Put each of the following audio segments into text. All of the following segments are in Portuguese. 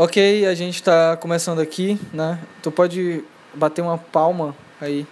Ok, a gente tá começando aqui, né? Tu pode bater uma palma aí,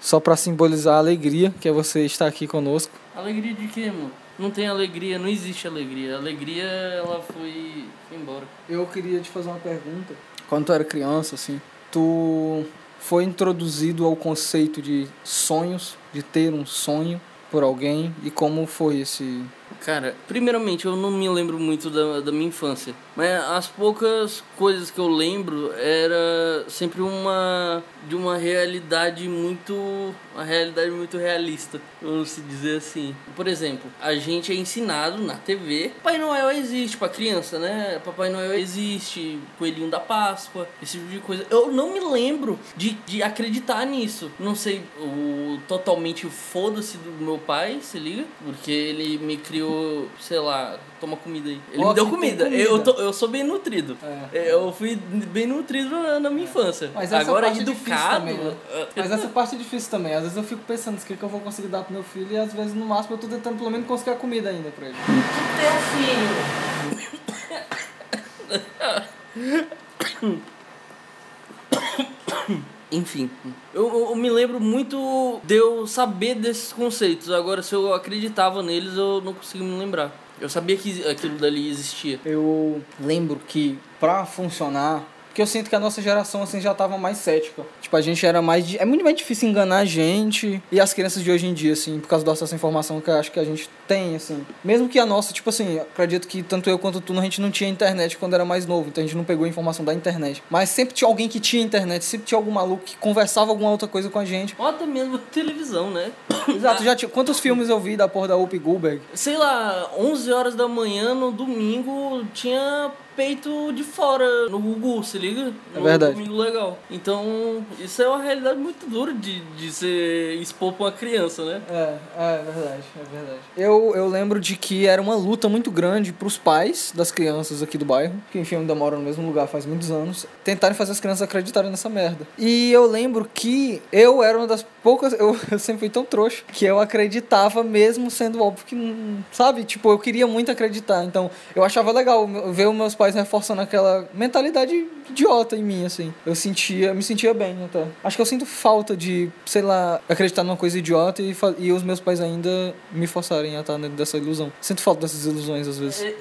só pra simbolizar a alegria que é você estar aqui conosco. Alegria de quê, mano? Não tem alegria, não existe alegria. A alegria, ela foi, foi embora. Eu queria te fazer uma pergunta. Quando tu era criança, assim, tu foi introduzido ao conceito de sonhos, de ter um sonho por alguém e como foi esse Cara, primeiramente, eu não me lembro muito da, da minha infância. Mas as poucas coisas que eu lembro era sempre uma de uma realidade muito uma realidade muito realista, vamos se dizer assim. Por exemplo, a gente é ensinado na TV, Papai Noel existe para criança, né? Papai Noel existe, Coelhinho da Páscoa, esse tipo de coisa. Eu não me lembro de, de acreditar nisso. Não sei o totalmente foda-se do meu pai, se liga, porque ele me criou, sei lá, toma comida aí. Ele me deu comida. comida. Eu, tô, eu sou bem nutrido. É. Eu fui bem nutrido na, minha infância. Mas essa Agora, parte educado. Também, né? Mas essa parte é difícil também. Às vezes eu fico pensando o que, que eu vou conseguir dar pro meu filho e às vezes no máximo eu tô tentando pelo menos conseguir a comida ainda pra ele. filho. Enfim, eu, eu, me lembro muito de eu saber desses conceitos. Agora, se eu acreditava neles, eu não consigo me lembrar. Eu sabia que aquilo dali existia. Eu lembro que pra funcionar porque eu sinto que a nossa geração assim já tava mais cética. Tipo, a gente era mais. É muito mais difícil enganar a gente e as crianças de hoje em dia, assim, por causa dessa informação que eu acho que a gente tem, assim. Mesmo que a nossa, tipo assim, acredito que tanto eu quanto tu, a gente não tinha internet quando era mais novo, então a gente não pegou a informação da internet. Mas sempre tinha alguém que tinha internet, sempre tinha algum maluco que conversava alguma outra coisa com a gente. Ou até mesmo televisão, né? Exato, já tinha. Quantos filmes eu vi da porra da Whoopi Goldberg? Sei lá, 11 horas da manhã no domingo tinha peito de fora no Google, se liga? No é verdade. Domingo legal. Então, isso é uma realidade muito dura de, de ser expor pra uma criança, né? É, é verdade, é verdade. Eu, eu lembro de que era uma luta muito grande pros pais das crianças aqui do bairro, que enfim ainda moram no mesmo lugar faz muitos anos, tentarem fazer as crianças acreditarem nessa merda. E eu lembro que eu era uma das poucas, eu, eu sempre fui tão trouxa, que eu acreditava mesmo sendo óbvio que não, sabe? Tipo, eu queria muito acreditar. Então, eu achava legal ver os meus pais pais reforçando aquela mentalidade idiota em mim, assim. Eu sentia, me sentia bem até. Acho que eu sinto falta de, sei lá, acreditar numa coisa idiota e, e os meus pais ainda me forçarem a estar dentro dessa ilusão. Sinto falta dessas ilusões às vezes. É,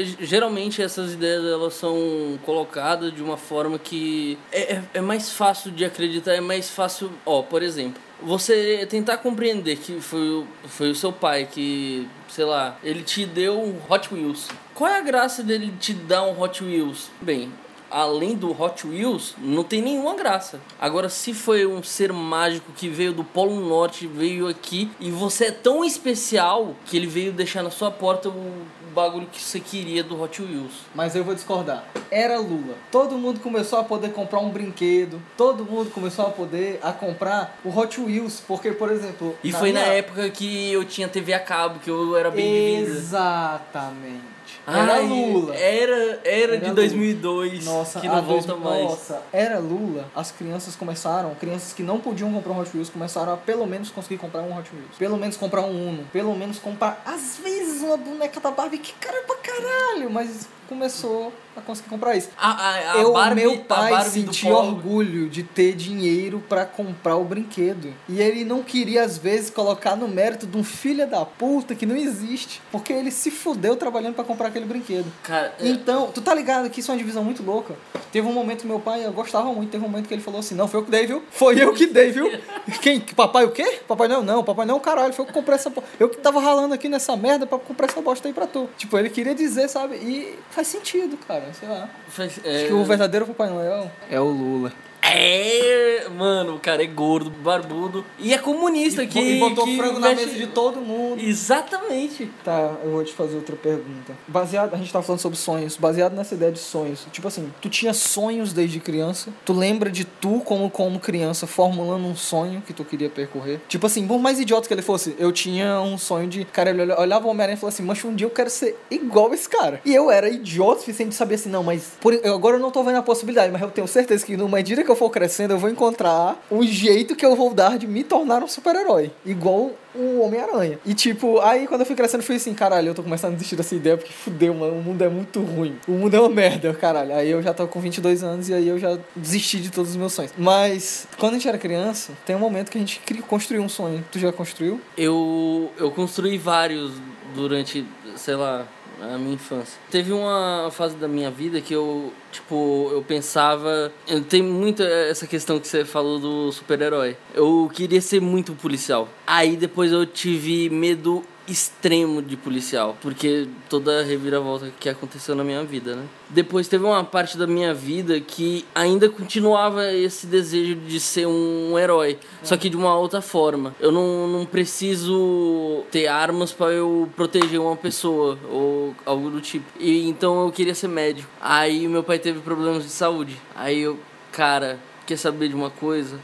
é, geralmente essas ideias elas são colocadas de uma forma que é, é, é mais fácil de acreditar, é mais fácil. Ó, por exemplo, você tentar compreender que foi, foi o seu pai que, sei lá, ele te deu um Hot Wheels qual é a graça dele te dar um Hot Wheels? Bem, além do Hot Wheels, não tem nenhuma graça. Agora, se foi um ser mágico que veio do Polo Norte, veio aqui, e você é tão especial que ele veio deixar na sua porta o bagulho que você queria do Hot Wheels. Mas eu vou discordar. Era Lula. Todo mundo começou a poder comprar um brinquedo, todo mundo começou a poder a comprar o Hot Wheels, porque, por exemplo... E na foi minha... na época que eu tinha TV a cabo, que eu era bem Exatamente. Era Ai, Lula. Era, era, era de 2002. Nossa, que não volta dois, mais. Nossa, era Lula. As crianças começaram, crianças que não podiam comprar um Hot Wheels, começaram a pelo menos conseguir comprar um Hot Wheels. Pelo menos comprar um Uno. Pelo menos comprar, às vezes, uma boneca da Barbie que cara pra caralho. Mas começou a conseguir comprar isso. A, a, a eu, Barbie, meu pai sentia orgulho de ter dinheiro para comprar o brinquedo. E ele não queria, às vezes, colocar no mérito de um filho da puta que não existe. Porque ele se fudeu trabalhando para comprar aquele brinquedo. Cara, é então, tu tá ligado que isso é uma divisão muito louca? Teve um momento meu pai, eu gostava muito, teve um momento que ele falou assim: Não, foi eu que dei, viu? Foi eu que dei, viu? Quem? Papai o quê? Papai não, não, papai não, caralho, foi eu que comprei essa. Eu que tava ralando aqui nessa merda pra comprar essa bosta aí pra tu. Tipo, ele queria dizer, sabe? E faz sentido, cara, sei lá. Faz, é... Acho que o verdadeiro Papai Noel é o Lula. É, mano, o cara é gordo, barbudo e é comunista e, que e botou que frango na mesa de todo mundo. Exatamente. Tá, eu vou te fazer outra pergunta. Baseado, a gente tá falando sobre sonhos, baseado nessa ideia de sonhos. Tipo assim, tu tinha sonhos desde criança? Tu lembra de tu como como criança formulando um sonho que tu queria percorrer? Tipo assim, por mais idiota que ele fosse, eu tinha um sonho de, cara, ele olhava o Homem-Aranha e falava assim: "Mancha, um dia eu quero ser igual esse cara". E eu era idiota o suficiente de saber assim, não, mas por, eu, agora eu não tô vendo a possibilidade, mas eu tenho certeza que numa medida que eu for crescendo, eu vou encontrar um jeito que eu vou dar de me tornar um super-herói. Igual o Homem-Aranha. E tipo, aí quando eu fui crescendo, fui assim, caralho, eu tô começando a desistir dessa ideia porque fudeu, mano, o mundo é muito ruim. O mundo é uma merda, caralho. Aí eu já tô com 22 anos e aí eu já desisti de todos os meus sonhos. Mas quando a gente era criança, tem um momento que a gente construiu um sonho. Tu já construiu? Eu, eu construí vários durante, sei lá, a minha infância. Teve uma fase da minha vida que eu, tipo, eu pensava. Tem muito essa questão que você falou do super-herói. Eu queria ser muito policial. Aí depois eu tive medo extremo de policial, porque toda a reviravolta que aconteceu na minha vida, né? Depois teve uma parte da minha vida que ainda continuava esse desejo de ser um herói, só que de uma outra forma. Eu não, não preciso ter armas para eu proteger uma pessoa ou algo do tipo. E então eu queria ser médico. Aí meu pai teve problemas de saúde. Aí eu, cara, quer saber de uma coisa?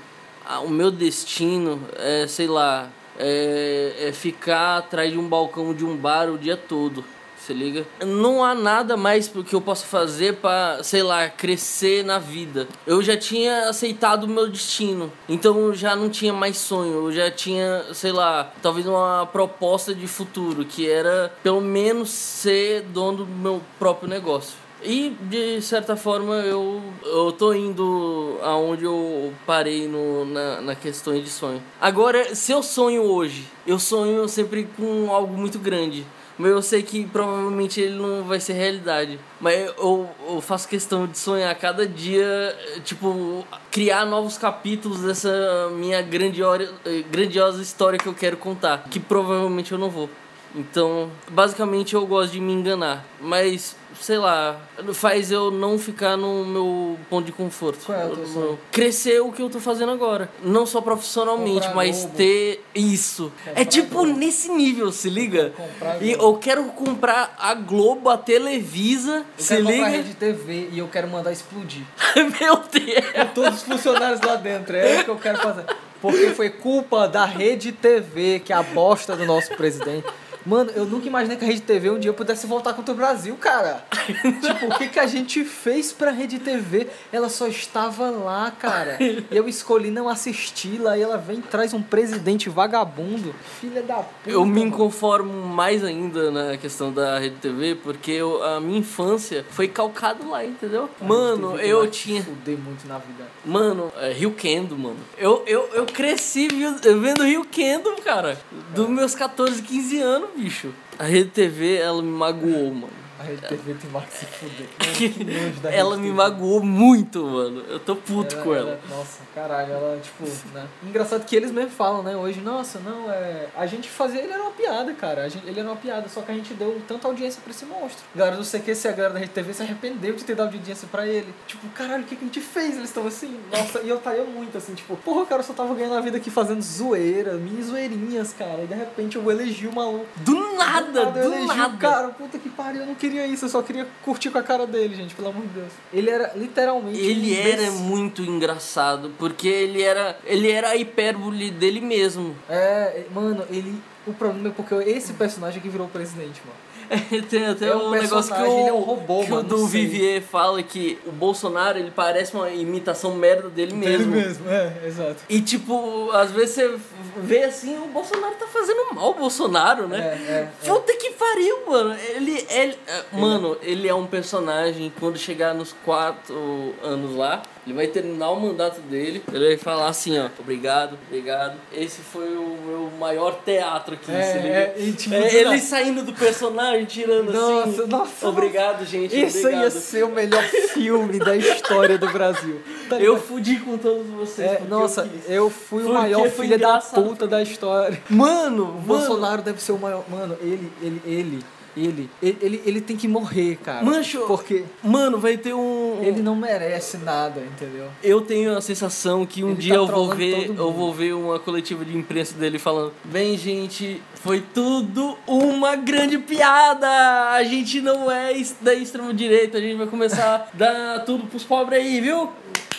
Ah, o meu destino é, sei lá, é, é ficar atrás de um balcão de um bar o dia todo. Se liga? Não há nada mais que eu possa fazer para, sei lá, crescer na vida. Eu já tinha aceitado o meu destino. Então eu já não tinha mais sonho. Eu já tinha, sei lá, talvez uma proposta de futuro, que era pelo menos ser dono do meu próprio negócio. E de certa forma eu, eu tô indo aonde eu parei no, na, na questão de sonho. Agora, se eu sonho hoje, eu sonho sempre com algo muito grande. Mas eu sei que provavelmente ele não vai ser realidade. Mas eu, eu faço questão de sonhar cada dia, tipo, criar novos capítulos dessa minha grandiosa, grandiosa história que eu quero contar. Que provavelmente eu não vou. Então, basicamente eu gosto de me enganar. Mas sei lá, faz eu não ficar no meu ponto de conforto. Qual é o teu sonho? Crescer o que eu tô fazendo agora. Não só profissionalmente, Comprar mas Globo. ter isso. Comprar é tipo Globo. nesse nível, se liga? Comprar E eu quero comprar a Globo, a Televisa, Eu se liga? rede TV e eu quero mandar explodir. Meu Deus! Com todos os funcionários lá dentro. É o que eu quero fazer. Porque foi culpa da Rede TV, que é a bosta do nosso presidente. Mano, eu nunca imaginei que a Rede TV um dia pudesse voltar contra o Brasil, cara. tipo, o que, que a gente fez pra Rede TV? Ela só estava lá, cara. Eu escolhi não assisti-la e ela vem e traz um presidente vagabundo. Filha da puta. Eu me mano. inconformo mais ainda na questão da Rede TV, porque eu- a minha infância foi calcada lá, entendeu? Mano, eu tinha. Fuder muito na vida. Mano, é, Rio Kendo, mano. Eu, eu, eu cresci vendo Rio Kendo, cara. Dos meus 14, 15 anos, bicho. A Rede TV, ela me magoou, mano. A Rede TV tem mais que se fuder. Mano, Ela me magoou muito, mano. Eu tô puto com ela. Nossa, caralho, ela, tipo, né? Engraçado que eles mesmo falam, né? Hoje, nossa, não, é. A gente fazia. Ele era uma piada, cara. Gente, ele era uma piada, só que a gente deu tanta audiência pra esse monstro. Galera do CQC, a galera da Rede TV se arrependeu de ter dado audiência pra ele. Tipo, caralho, o que, que a gente fez? Eles estão assim, nossa, e eu estaria muito assim, tipo, porra, cara, eu só tava ganhando a vida aqui fazendo zoeira, mini zoeirinhas, cara. E de repente eu elegi o maluco. Do nada, do nada. o cara, puta que pariu, eu não queria isso, eu só queria curtir com a cara dele, gente, pelo amor de Deus. Ele era literalmente. um Ele era imbecil. muito engraçado, porque ele era, ele era a hipérbole dele mesmo. É, mano, ele. O problema é porque esse personagem que virou presidente, mano. Tem até É um um negócio que o, ele é um robô, que mano, o. Vivier fala que o Bolsonaro ele parece uma imitação merda dele mesmo. mesmo, é, exato. E tipo, às vezes você vê assim, o Bolsonaro tá fazendo mal o Bolsonaro, É, né? é. é. Puta que pariu, mano. Ele, ele, é, mano, ele é um personagem. Quando chegar nos quatro anos lá, ele vai terminar o mandato dele. Ele vai falar assim, ó, obrigado, obrigado. Esse foi o meu maior teatro aqui, É, é, tipo, É, ele nada. saindo do personagem, tirando Nossa, assim. nossa, Obrigado, gente. Isso obrigado. ia ser o melhor filme da história do Brasil. Tá Eu fudi com todos vocês. É, nossa, eu eu fui o maior filho da engraçado. Puta da história. Mano, O mano. Bolsonaro deve ser o maior. Mano, ele, ele, ele, ele, ele, ele, tem que morrer, cara. Mancho. Porque Mano, vai ter um. ele não merece nada, entendeu? Eu tenho a sensação que um Ele dia tá eu vou ver, eu vou ver uma coletiva de imprensa dele falando: "Bem, gente, foi tudo uma grande piada. A gente não é da extrema direita, a gente vai começar a dar tudo pros pobres aí, viu?"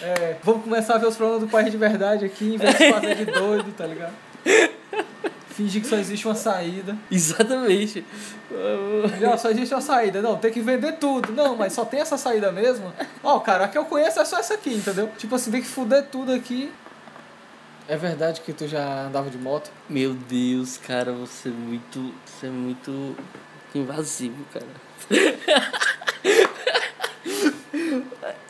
É, vamos começar a ver os problemas do país de verdade aqui, em vez de fazer de doido, tá ligado? Fingir que só existe uma saída. Exatamente. Já só existe uma saída. Não, tem que vender tudo. Não, mas só tem essa saída mesmo. Ó, cara, a que eu conheço é só essa aqui, entendeu? Tipo assim, tem que fuder tudo aqui. É verdade que tu já andava de moto? Meu Deus, cara, você é muito. Você é muito invasivo, cara.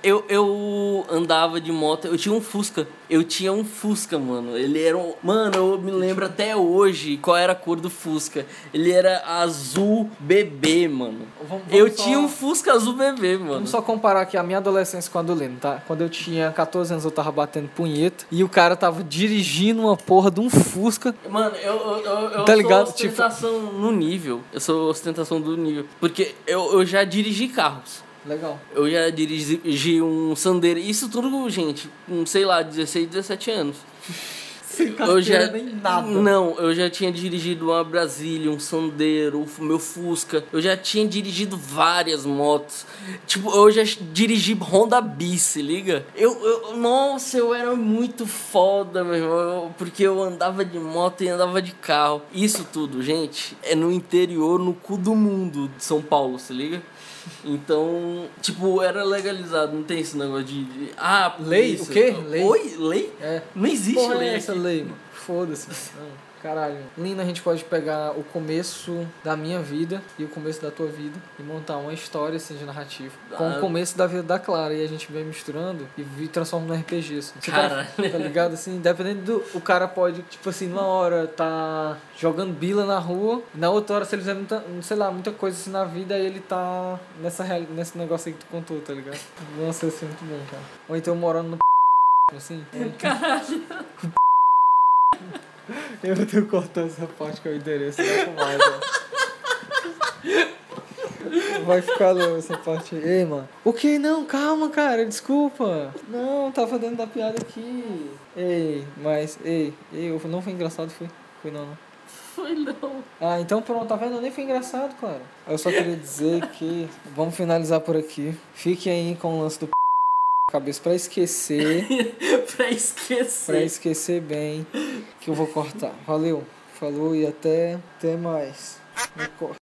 Eu, eu andava de moto, eu tinha um Fusca. Eu tinha um Fusca, mano. Ele era um. Mano, eu me lembro até hoje qual era a cor do Fusca. Ele era azul bebê, mano. Vamos- vamos eu só- tinha um Fusca azul bebê, mano. Vamos só comparar aqui a minha adolescência com a do tá? Quando eu tinha 14 anos eu tava batendo punheta e o cara tava dirigindo uma porra de um Fusca. Mano, eu, eu, eu, eu Tá sou ligado? Tipo- ostentação no nível. Eu sou ostentação do nível. Porque eu, eu já dirigi carros. Legal. Eu já dirigi um Sandero. Isso tudo, gente, com, sei lá, 16, 17 anos. Sem Eu já, nem nada. Não, eu já tinha dirigido uma Brasília, um Sandero, o meu Fusca. Eu já tinha dirigido várias motos. Tipo, eu já dirigi Honda Bis, se liga? Eu, eu, nossa, eu era muito foda, meu irmão. Porque eu andava de moto e andava de carro. Isso tudo, gente, é no interior, no cu do mundo de São Paulo, se liga? Então, tipo, era legalizado, não tem esse negócio de. de- ah, Lei? polícia. O quê? Lei? Oi? Lei? É. Não existe Porra, lei é essa aqui. lei, mano. Foda-se. Caralho. Lina, a gente pode pegar o começo da minha vida e o começo da tua vida e montar uma história assim de narrativa. Com Ah. o começo da vida da Clara. E a gente vem misturando e transforma no RPG, assim. Você Caralho. Tá, tá ligado? Assim, dependendo do. O cara pode, tipo assim, numa hora tá jogando bila na rua, na outra hora, se ele fizer muita, sei lá, muita coisa assim na vida, aí ele tá nessa, nesse negócio aí que tu contou, tá ligado? Nossa, é muito bom, cara. Ou então morando no assim. Eu que cortar essa parte que é o endereço, com mais. Vai ficar louco essa parte aí. Ei, mano. O que? Não, calma, cara, desculpa. Não, tava dando da piada aqui. Ei, mas, ei, ei, não foi engraçado, foi? Foi não, não. Foi não. Ah, então pronto, tá vendo? Nem foi engraçado, cara. Eu só queria dizer que vamos finalizar por aqui. Fique aí com o lance do p... cabeça pra esquecer. pra esquecer. Pra esquecer bem que eu vou cortar. Valeu, falou e até, até mais. Me corta.